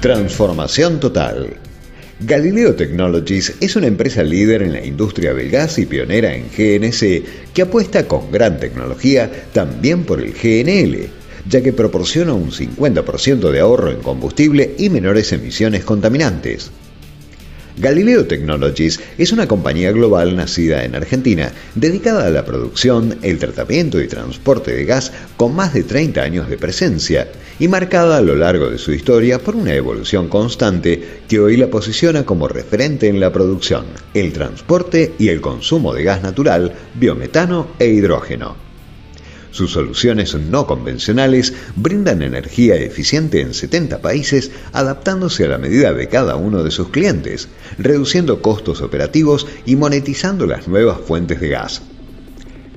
Transformación total. Galileo Technologies es una empresa líder en la industria del gas y pionera en GNC que apuesta con gran tecnología también por el GNL, ya que proporciona un 50% de ahorro en combustible y menores emisiones contaminantes. Galileo Technologies es una compañía global nacida en Argentina, dedicada a la producción, el tratamiento y transporte de gas con más de 30 años de presencia y marcada a lo largo de su historia por una evolución constante que hoy la posiciona como referente en la producción, el transporte y el consumo de gas natural, biometano e hidrógeno. Sus soluciones no convencionales brindan energía eficiente en 70 países adaptándose a la medida de cada uno de sus clientes, reduciendo costos operativos y monetizando las nuevas fuentes de gas.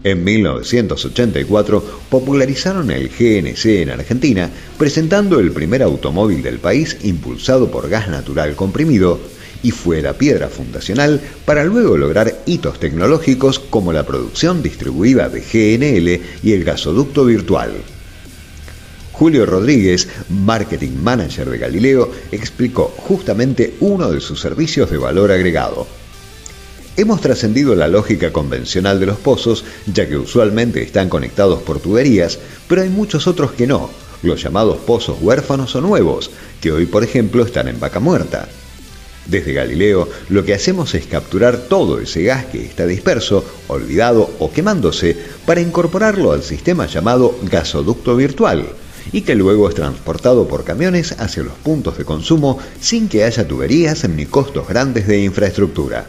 En 1984 popularizaron el GNC en Argentina, presentando el primer automóvil del país impulsado por gas natural comprimido, y fue la piedra fundacional para luego lograr hitos tecnológicos como la producción distribuida de GNL y el gasoducto virtual. Julio Rodríguez, Marketing Manager de Galileo, explicó justamente uno de sus servicios de valor agregado. Hemos trascendido la lógica convencional de los pozos, ya que usualmente están conectados por tuberías, pero hay muchos otros que no, los llamados pozos huérfanos o nuevos, que hoy por ejemplo están en vaca muerta. Desde Galileo lo que hacemos es capturar todo ese gas que está disperso, olvidado o quemándose para incorporarlo al sistema llamado gasoducto virtual y que luego es transportado por camiones hacia los puntos de consumo sin que haya tuberías ni costos grandes de infraestructura.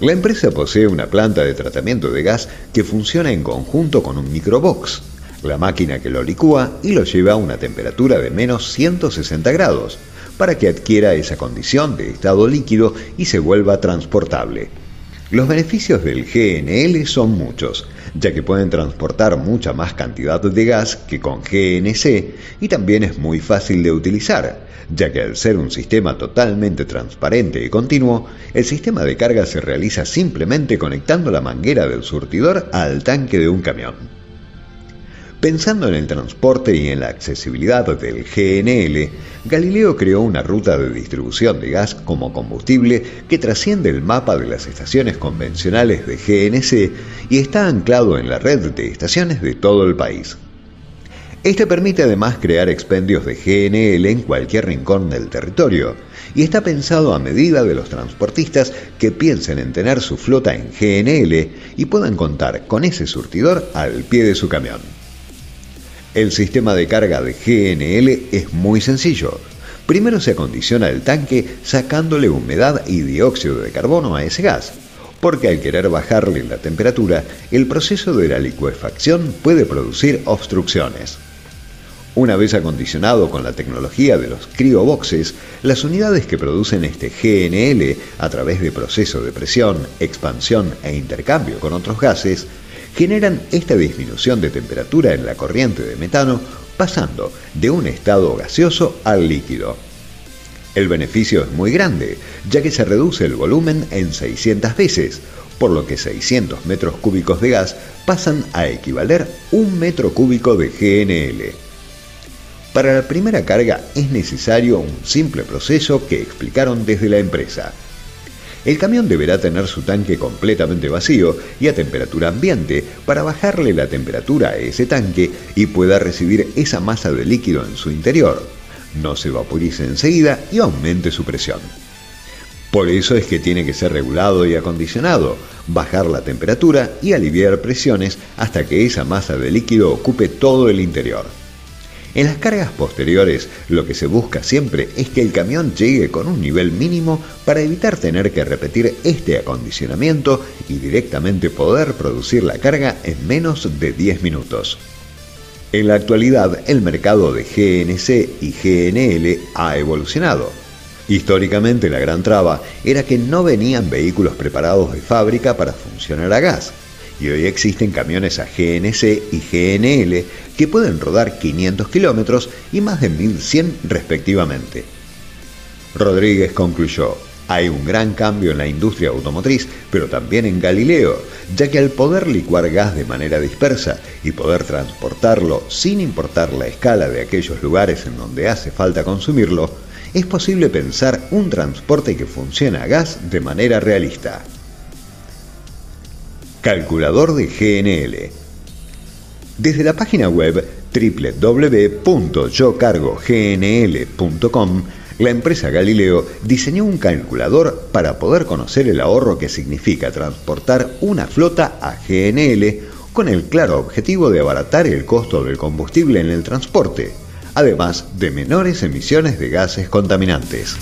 La empresa posee una planta de tratamiento de gas que funciona en conjunto con un microbox, la máquina que lo licúa y lo lleva a una temperatura de menos 160 grados, para que adquiera esa condición de estado líquido y se vuelva transportable. Los beneficios del GNL son muchos, ya que pueden transportar mucha más cantidad de gas que con GNC y también es muy fácil de utilizar, ya que al ser un sistema totalmente transparente y continuo, el sistema de carga se realiza simplemente conectando la manguera del surtidor al tanque de un camión. Pensando en el transporte y en la accesibilidad del GNL, Galileo creó una ruta de distribución de gas como combustible que trasciende el mapa de las estaciones convencionales de GNC y está anclado en la red de estaciones de todo el país. Este permite además crear expendios de GNL en cualquier rincón del territorio y está pensado a medida de los transportistas que piensen en tener su flota en GNL y puedan contar con ese surtidor al pie de su camión. El sistema de carga de GNL es muy sencillo. Primero se acondiciona el tanque sacándole humedad y dióxido de carbono a ese gas, porque al querer bajarle la temperatura, el proceso de la licuefacción puede producir obstrucciones. Una vez acondicionado con la tecnología de los crioboxes, las unidades que producen este GNL a través de proceso de presión, expansión e intercambio con otros gases generan esta disminución de temperatura en la corriente de metano pasando de un estado gaseoso al líquido. El beneficio es muy grande, ya que se reduce el volumen en 600 veces, por lo que 600 metros cúbicos de gas pasan a equivaler un metro cúbico de GNL. Para la primera carga es necesario un simple proceso que explicaron desde la empresa, el camión deberá tener su tanque completamente vacío y a temperatura ambiente para bajarle la temperatura a ese tanque y pueda recibir esa masa de líquido en su interior. No se vaporice enseguida y aumente su presión. Por eso es que tiene que ser regulado y acondicionado, bajar la temperatura y aliviar presiones hasta que esa masa de líquido ocupe todo el interior. En las cargas posteriores, lo que se busca siempre es que el camión llegue con un nivel mínimo para evitar tener que repetir este acondicionamiento y directamente poder producir la carga en menos de 10 minutos. En la actualidad, el mercado de GNC y GNL ha evolucionado. Históricamente la gran traba era que no venían vehículos preparados de fábrica para funcionar a gas, y hoy existen camiones a GNC y GNL que pueden rodar 500 kilómetros y más de 1100 respectivamente. Rodríguez concluyó, Hay un gran cambio en la industria automotriz, pero también en Galileo, ya que al poder licuar gas de manera dispersa y poder transportarlo sin importar la escala de aquellos lugares en donde hace falta consumirlo, es posible pensar un transporte que funcione a gas de manera realista. Calculador de GNL. Desde la página web www.yocargognl.com la empresa Galileo diseñó un calculador para poder conocer el ahorro que significa transportar una flota a GNL con el claro objetivo de abaratar el costo del combustible en el transporte, además de menores emisiones de gases contaminantes.